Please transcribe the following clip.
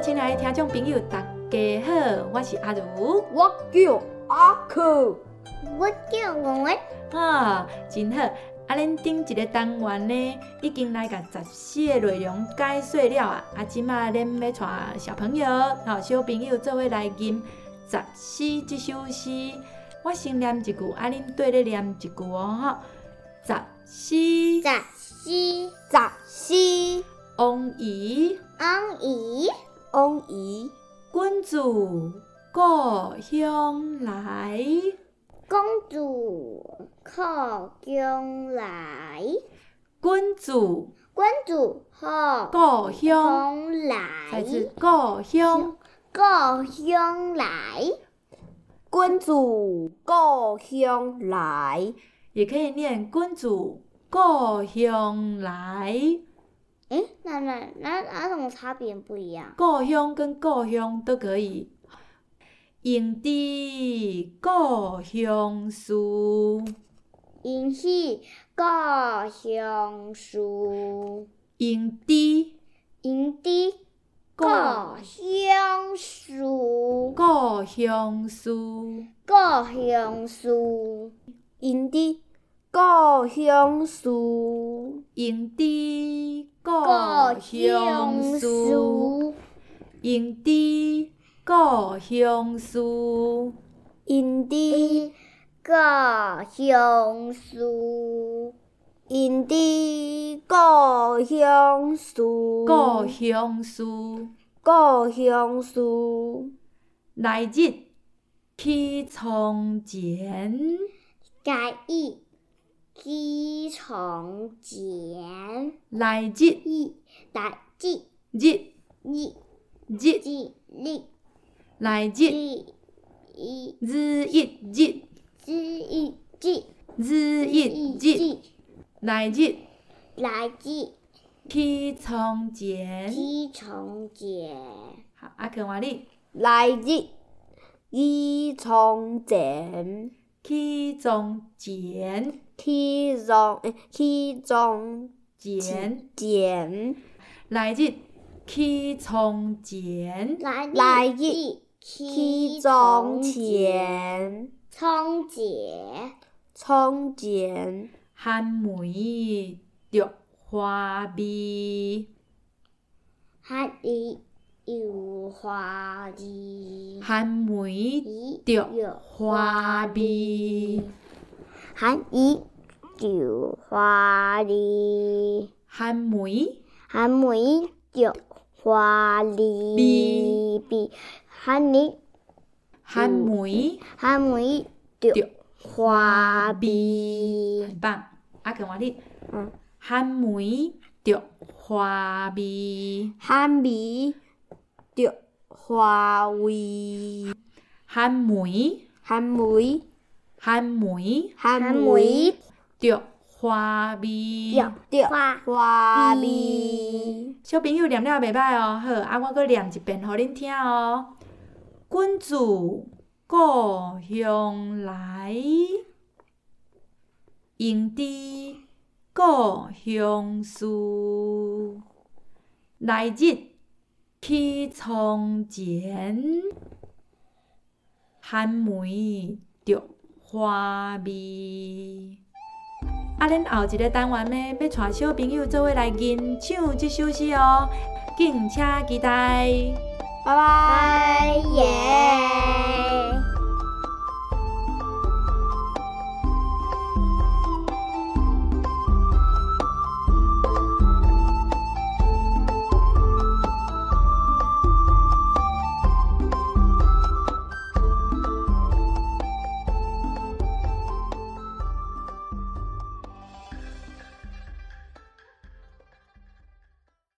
亲爱的听众朋友，大家好，我是阿如。我叫阿克，我叫文文，啊，真好！啊，恁顶一个单元呢，已经来甲十四个内容解说了啊。啊，即马恁要带小朋友、吼小朋友做伙来吟十四这首诗。我先念一句，啊，恁对咧念一句哦，吼。十四，十四，十四王仪，安姨，翁姨，君自故乡来。公主靠将来，君自君主靠故乡，将来，再次故乡。故乡来，君主故乡来，也可以念君子故乡来。诶，那那那哪种差别不一样？故乡跟故乡都可以。用知故乡事，因是故乡事，用知因的故故乡事，故乡事，故乡事。因的故乡故故乡乡事，事，用知故乡事。因的故乡事，因的故乡事，故乡事，故乡事，来日去从前，改意起从前，来日一打记日一日记力来日记一日一日日一日日一日记来日来记去从前。起从前，好，阿肯话你来日已从前，去从前去从诶去从前前，来日去从前，来来日日去从前，从前，从前，寒梅着花味，还里有花儿，含梅着花味，还一有花儿。含梅还每着花梨比，还你含梅还每着花味，比，很棒。阿肯话你嗯，含梅着花味，含味着花味，含梅含梅含梅含还梅每着花味。着着花花味味。小朋友念了袂歹哦，好，啊，我搁念一遍互恁听哦。君自故乡来，应知故乡事。来日去从前，寒梅着花味。啊，恁后一个单元呢，要带小朋友做伙来吟唱这首诗哦，敬请期待。拜拜。耶。